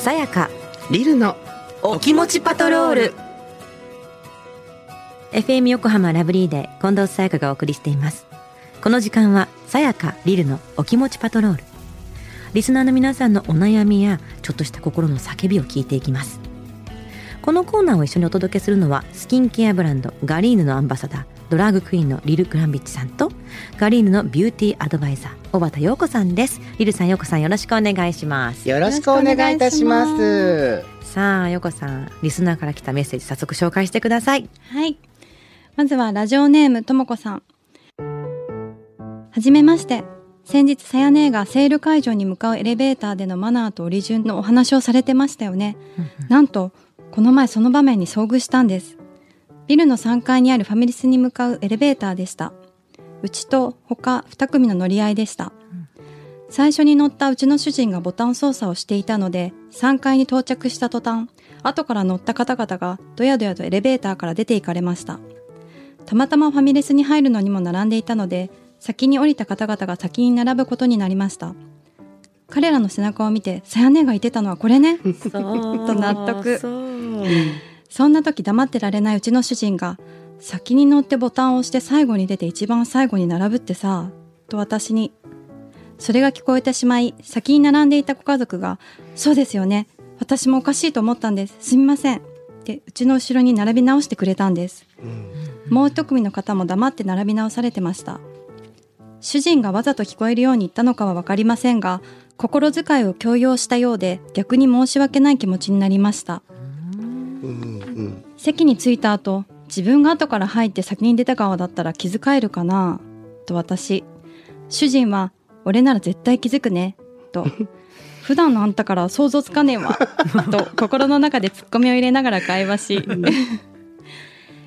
さやか。リルのお気持ちパトロール。FM 横浜ラブリーで近藤さやかがお送りしています。この時間はさやかリルのお気持ちパトロール。リスナーの皆さんのお悩みやちょっとした心の叫びを聞いていきます。このコーナーを一緒にお届けするのはスキンケアブランドガリーヌのアンバサダードラッグクイーンのリル・グランビッチさんとガリーヌのビューティーアドバイザー小畑陽子さんですリルさん陽子さんよろしくお願いしますよろしくお願いいたしますさあ陽子さんリスナーから来たメッセージ早速紹介してくださいはい。まずはラジオネームともこさん。はじめまして。先日さやねがセール会場に向かうエレベーターでのマナーとオリジュンのお話をされてましたよね。なんと、この前その場面に遭遇したんです。ビルの3階にあるファミレスに向かうエレベーターでした。うちと他2組の乗り合いでした。最初に乗ったうちの主人がボタン操作をしていたので、3階に到着した途端、後から乗った方々がどやどやとエレベーターから出て行かれました。たまたまファミレスに入るのにも並んでいたので、先に降りた方々が先に並ぶことになりました。彼らの背中を見て、さやねが言ってたのはこれね？と納得そんな時黙ってられないうちの主人が、先に乗ってボタンを押して最後に出て一番最後に並ぶってさ、と私に。それが聞こえてしまい、先に並んでいたご家族が、そうですよね。私もおかしいと思ったんです。すみません。って、うちの後ろに並び直してくれたんです。もう一組の方も黙って並び直されてました。主人がわざと聞こえるように言ったのかはわかりませんが、心遣いを強要したようで逆に申し訳ない気持ちになりました。うんうん席に着いた後自分が後から入って先に出た側だったら気遣えるかなと私。主人は「俺なら絶対気づくね」と「普段のあんたからは想像つかねえわ」と心の中でツッコミを入れながら会話し。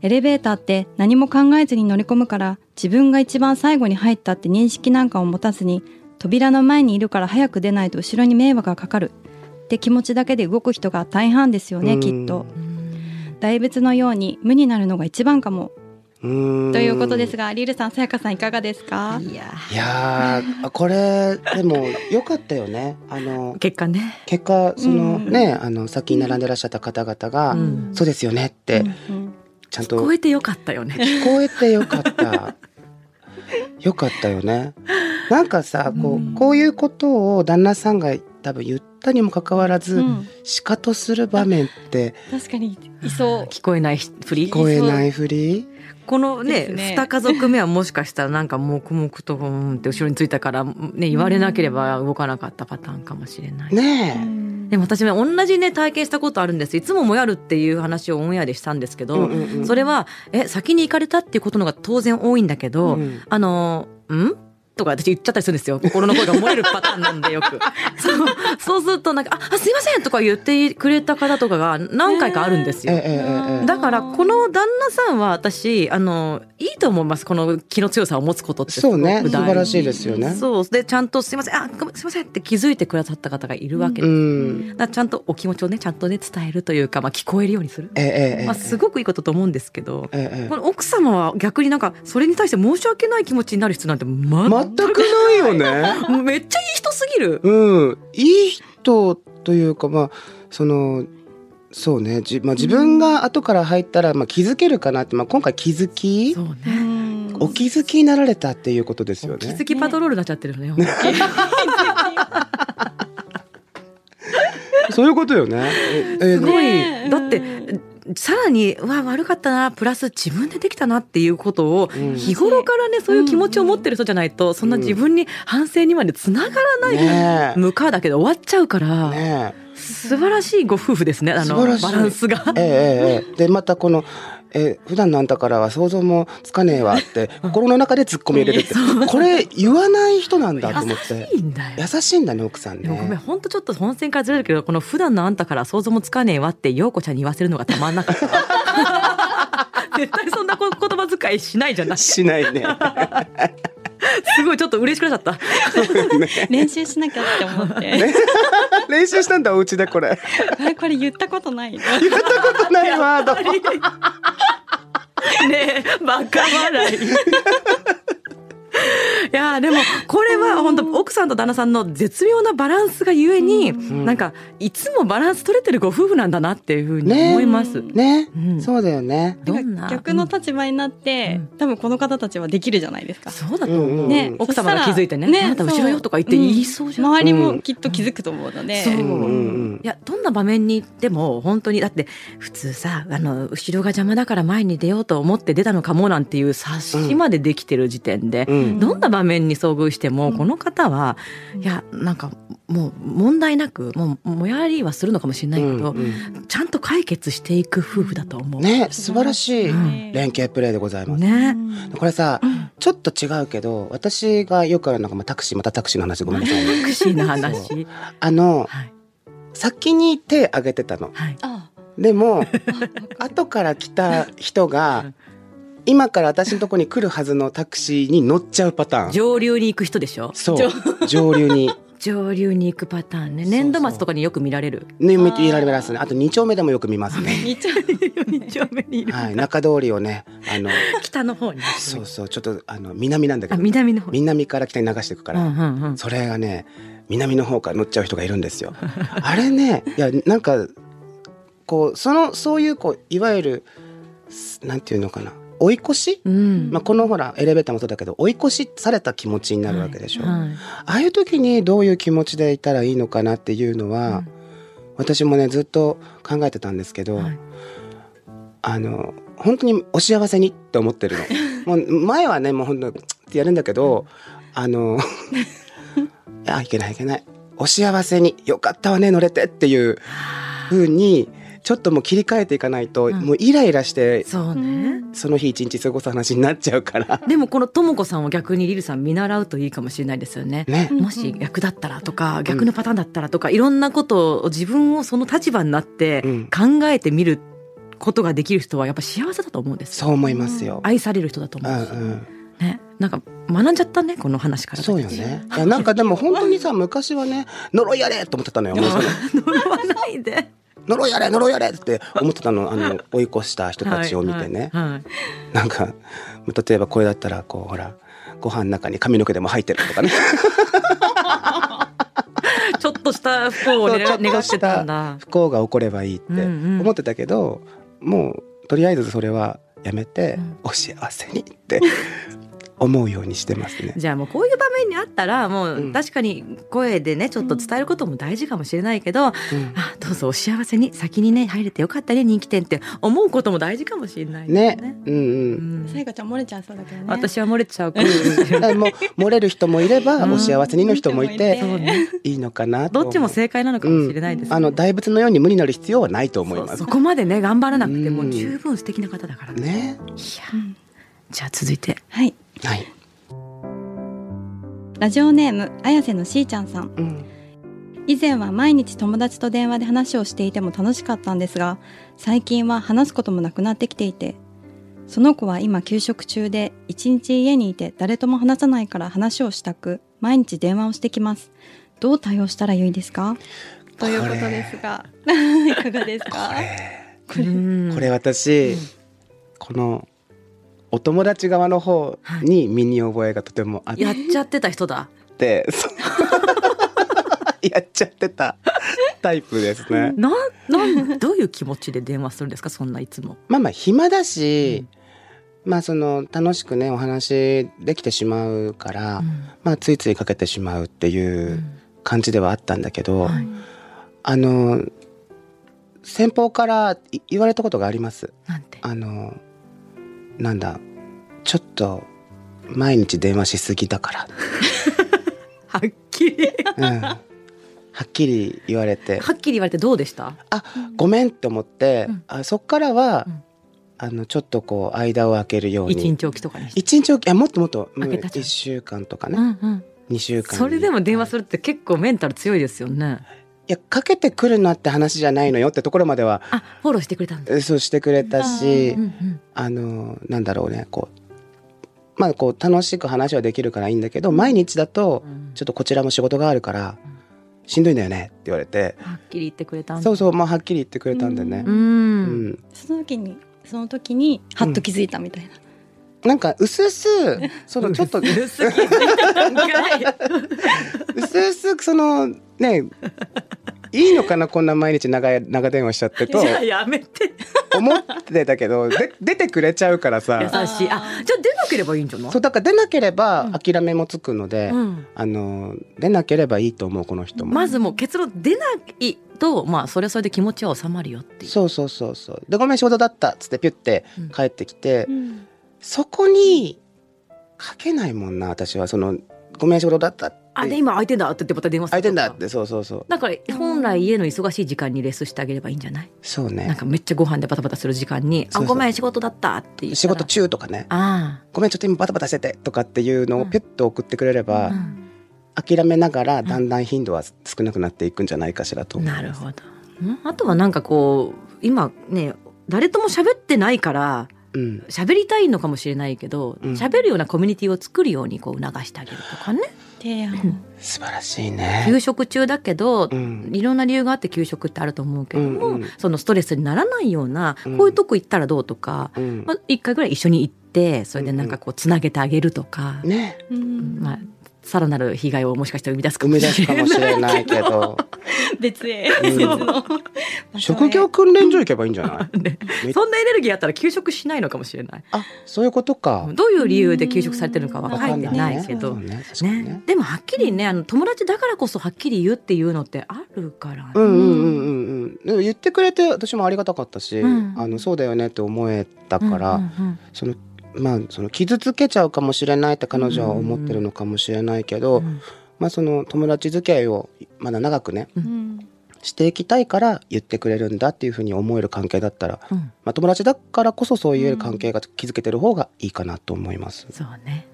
エレベーターって何も考えずに乗り込むから自分が一番最後に入ったって認識なんかを持たずに扉の前にいるから早く出ないと後ろに迷惑がかかる。って気持ちだけで動く人が大半ですよねうん。きっと。大仏のように無になるのが一番かも。うん。ということですがリルさんさやかさんいかがですか？いやいやーこれでも良かったよね。あの結果ね。結果そのうん。ねあの先に並んでらっしゃった方々がうん。そうですよねってうんちゃんと。聞こえてよかったよね。聞こえてよかった。よかったよね。なんかさ、こうん。う、こういうことを旦那さんが多分言ったにもかかわらず、うん。しかとする場面って確かにいそう。聞こえないふり？聞こえないふり？このねね。二家族目はもしかしたらなんか黙々とうんって後ろについたからね言われなければ動かなかったパターンかもしれない、ねでも私ね同じね体験したことあるんです。いつももやるっていう話をオンエアでしたんですけえ。ど、うんうんうんそれはえ先に行かれたっていうことのが当然多いんだけど、うん。あのん？とか私言っちゃったりするんですよ。心の声が漏れるパターンなんでよく。そうそうするとなんか「ああすいません」とか言ってくれた方とかが何回かあるんですよ。だからこの旦那さんは私あのいいと思いますこの気の強さを持つことってそうね素晴らしいですよね。そう。でちゃんと「すいませんあすいません」って気づいてくださった方がいるわけうです、ん。だちゃんとお気持ちをねちゃんとね伝えるというか、まあ、聞こえるようにする、ええまあ、すごくいいことと思うんですけど、えええこの奥様は逆になんかそれに対して申し訳ない気持ちになる必要なんてえ全全くないよね。めっちゃいい人すぎる。うん。いい人というか、まあ、その、そうね。じまあ、自分が後から入ったら、まあ、気づけるかなって、まあ、今回気づきそううね。んお気づきになられたっていうことですよね気づ。きパトロールになっちゃってるのよ。そういうことよね。ええすごい、ねだってさらにうわ悪かったなプラス自分でできたなっていうことをうん。日頃からねそういう気持ちを持ってる人じゃないとそんな自分に反省にまでつながらない、向かうだけで終わっちゃうから、ね素晴らしいご夫婦ですねあのバランスが。ええ。でまたこの、え普段のあんたからは想像もつかねえわって 心の中で突っ込み入れるって。これ言わない人なんだと思って。いいんだよ。優しいんだね奥さんでもごめんね。本当ちょっと本線からずれるけどこの普段のあんたから想像もつかねえわって陽子ちゃんに言わせるのがたまんなかった 絶対そんなこ言葉遣いしないじゃない。すしないね。ごいちょっと嬉しくなっちゃった。練習しなきゃって思って、練習したんだお家でこれ。これ言ったことない。言ったことないワード。ねえバカ笑いやーでもこれは本当奥さんと旦那さんの絶妙なバランスがゆえに、うん。なんかいつもバランス取れてるご夫婦なんだなっていうふうに思います。ね、うん。そうだよね。逆の立場になって、うん。多分この方たちはできるじゃないですか。そうだと思う。ね、奥様が気づいてねそしたらあなた後ろよとか言って言いそうじゃん。周りもきっと気づくと思うので、そう、うんうんうん。いやどんな場面に行っても本当にだって普通さあの後ろが邪魔だから前に出ようと思って出たのかもなんていう察しまでできてる時点で、うん。どんな場面に遭遇しても、うんこの方は、うんいやなんかもう問題なくもうもやりはするのかもしれないけど、うんうんちゃんと解決していく夫婦だと思う。ね素晴らしいうん連携プレーでございます。ねこれさ、うんちょっと違うけど私がよくあるのが、まあ、タクシーまたタクシーの話ごめんなさいね。タクシーのそ話。あのはい先に手挙げてたの。はい。あでも後から来た人が今から私のとこに来るはずのタクシーに乗っちゃうパターン。上流に行く人でしょ？そう上流に。上流に行くパターンね。年度末とかによく見られる？ね、見られますね。あと二丁目でもよく見ますね。二丁目にいる。はい、中通りをね、あの、北の方に。そうそう、ちょっとあの南なんだけあど、南の方。南から北に流していくから、うんうんうん。それがね、南の方から乗っちゃう人がいるんですよ。あれね、いやなんかこうそのそういうこういわゆるすなんていうのかな、追い越し？うん。まあ、このほらエレベーターもそうだけど追い越しされた気持ちになるわけでしょ、はい。ああいう時にどういう気持ちでいたらいいのかなっていうのは、私もねずっと考えてたんですけど、はい。あの本当にお幸せにって思ってるの。もう前はねもう本当ってやるんだけど、あのいやいけないいけない。お幸せによかったわね乗れてっていう風にちょっともう切り替えていかないと、うんもうイライラしてそうね。その日一日過ごす話になっちゃうから。でもこのともこさんを逆にリルさん見習うといいかもしれないですよね。ね。もし逆だったらとか逆のパターンだったらとかいろんなことを自分をその立場になってうん考えてみることができる人はやっぱ幸せだと思うんですよ。そう思いますよ。愛される人だとう思うし、んうん。ね、なんか学んじゃったねこの話から。そうよね。いやなんかでも本当にさ 昔はね呪いやれと思ってたのよ。呪わないで。呪いやれ呪いやれって思ってたのあの追い越した人たちを見てね。はいはいはいなんか例えばこれだったらこうほらご飯の中に髪の毛でも入ってるとかね。ちょっとした不幸を願ってたんだ。不幸が起こればいいってうんうん思ってたけど、もうとりあえずそれはやめて、うんお幸せにって思うようにしてますね。じゃあもうこういう場面にあったらもうんう確かに声でねちょっと伝えることも大事かもしれないけど、うんあどうぞお幸せに先にね入れてよかったね人気店って思うことも大事かもしれないねね。うんう。うんんさやかちゃん漏れちゃいそうだけどね。私は漏れちゃうかもしれないだからもう漏れる人もいれば、うんお幸せにの人もいてそうねいいのかなどっちも正解なのかもしれないです、ねあの大仏のように無になる必要はないと思いますそ。こまでね頑張らなくてもうん十分素敵な方だからね。ね。いやうんじゃあ続いてはい。はい。ラジオネーム綾瀬のしーちゃんさん。うん。以前は毎日友達と電話で話をしていても楽しかったんですが最近は話すこともなくなってきていてその子は今休職中で一日家にいて誰とも話さないから話をしたく毎日電話をしてきます。どう対応したらよいですか？ということですが。いかがですか？これ私、うん。このお友達側の方に身に覚えがとてもあっやっちゃってた人だ。て、そう やっちゃってたタイプですね。なんなんどういう気持ちで電話するんですか？そんないつも。まあまあ暇だし、まあその楽しくねお話できてしまうから、まあついついかけてしまうっていう感じではあったんだけど、はいあの先方からい言われたことがあります。なんて？あのなんだちょっと毎日電話しすぎだか はっきり。ら、うん、はっきり言われてはっきり言われてどうでした？あごめんって思って、うんあそっからは、うんあのちょっとこう間を空けるように一日おきとかに。一日おきあもっともっと開けたじゃん1週間とかね、うんうん。二週間にそれでも電話するって結構メンタル強いですよね。いやかけてくるなって話じゃないのよってところまではあ、フォローしてくれたんだ。えそうしてくれたし、うんうん。あのなんだろうねこうまあこう楽しく話はできるからいいんだけど毎日だとちょっとこちらも仕事があるからしんどいんだよねって言われてはっきり言ってくれたんだ。そうそうまあはっきり言ってくれたんでねう。。うんんその時にその時にハッと気づいたみたいな、なんか薄々そのちょっと薄すぎる薄々 そのねいいのかなこんな毎日長い長電話しちゃってと。じゃあやめて。思ってたけどで出てくれちゃうからさ。優しい。あじゃあ出なければいいんじゃない？そうだから出なければ諦めもつくので、うん。あの出なければいいと思うこの人も。まずもう結論出ないとまあそれはそれで気持ちは収まるよっていう。そうそうそうそう。でごめん仕事だったっつってピュッてうん。帰ってきて、うん。そこに書けないもんな私は。そのごめん仕事だったってあで今空いてんだって言ってまた電話する空いてんだってそうそうそう。だから本来家の忙しい時間にレスしてあげればいいんじゃない？そうね。なんかめっちゃご飯でバタバタする時間に「そうそう。あごめん仕事だった」って言仕事中とかね。あごめんちょっと今バタバタしててとかっていうのをピュッと送ってくれれあ、ば、うん。諦めながらだんだん頻度は少なくなっていくんじゃないかしらと思います。なるほど。うん？あとはなんかこう今ね誰とも喋ってないからうん。喋りたいのかもしれないけどうん。喋、るようなコミュニティを作るようにこう促してあげるとかね提案 素晴らしいね。休職中だけど、うん。いろんな理由があって休職ってあると思うけども、うんうん。そのストレスにならないような、うん。こういうとこ行ったらどうとか、うん。まあ、一回ぐらい一緒に行ってそれでなんかこうつなげてあげるとか、ね。うん。まあ、さらなる被害をもしかしたら生み出すかもしれないもしれないけど。別へ。うん。職業訓練所行けばいいんじゃない？ね めそんなエネルギーあったら休職しないのかもしれない。あそういうことか。どういう理由で休職されてるのかはうん。書いてないけど、でもはっきりねあの友達だからこそはっきり言うっていうのってあるからね、うんうんうんうんうん。でも言ってくれて私もありがたかったし、うん。あのそうだよねって思えたから、うんうん。そのまあその傷つけちゃうかもしれないって彼女は思ってるのかもしれないけど、うん。まあその友達付き合いをまだ長くねうん。していきたいから言ってくれるんだっていうふうに思える関係だったら、うん。まあ、友達だからこそそういう関係が築けてる方がいいかなと思います。そうね。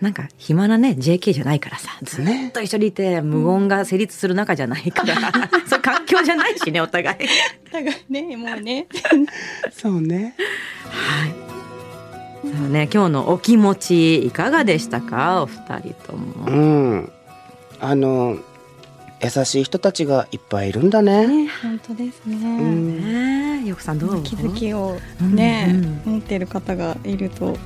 なんか暇なね JK じゃないからさずっねと一緒にいて無言が成立する中じゃないから、そういう環境じゃないしねお互い。だからねもうね。そうね。はいそうね今日のお気持ちいかがでしたか？お二人とも、うん。あの優しい人たちがいっぱいいるんだね。ね本当ですね、うん。ねえよくさんどう気づきをね、うん持ってる方がいると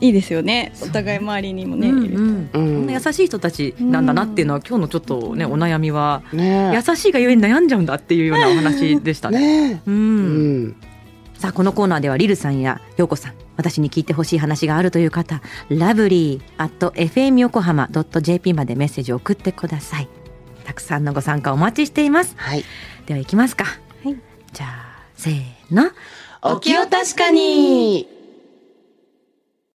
いいですよね。お互い周りにもね、う。んいると。うん。うんこんな優しい人たちなんだなっていうのは、今日のちょっとねお悩みは、ね。優しいがゆえに悩んじゃうんだっていうようなお話でしたね。ね。う、うんんさあこのコーナーではリルさんや陽子さん私に聞いてほしい話があるという方ラブリー at fm 横浜 .jp までメッセージを送ってください。たくさんのご参加お待ちしています。はい。では行きますか。はい。じゃあせーの。お気を確かに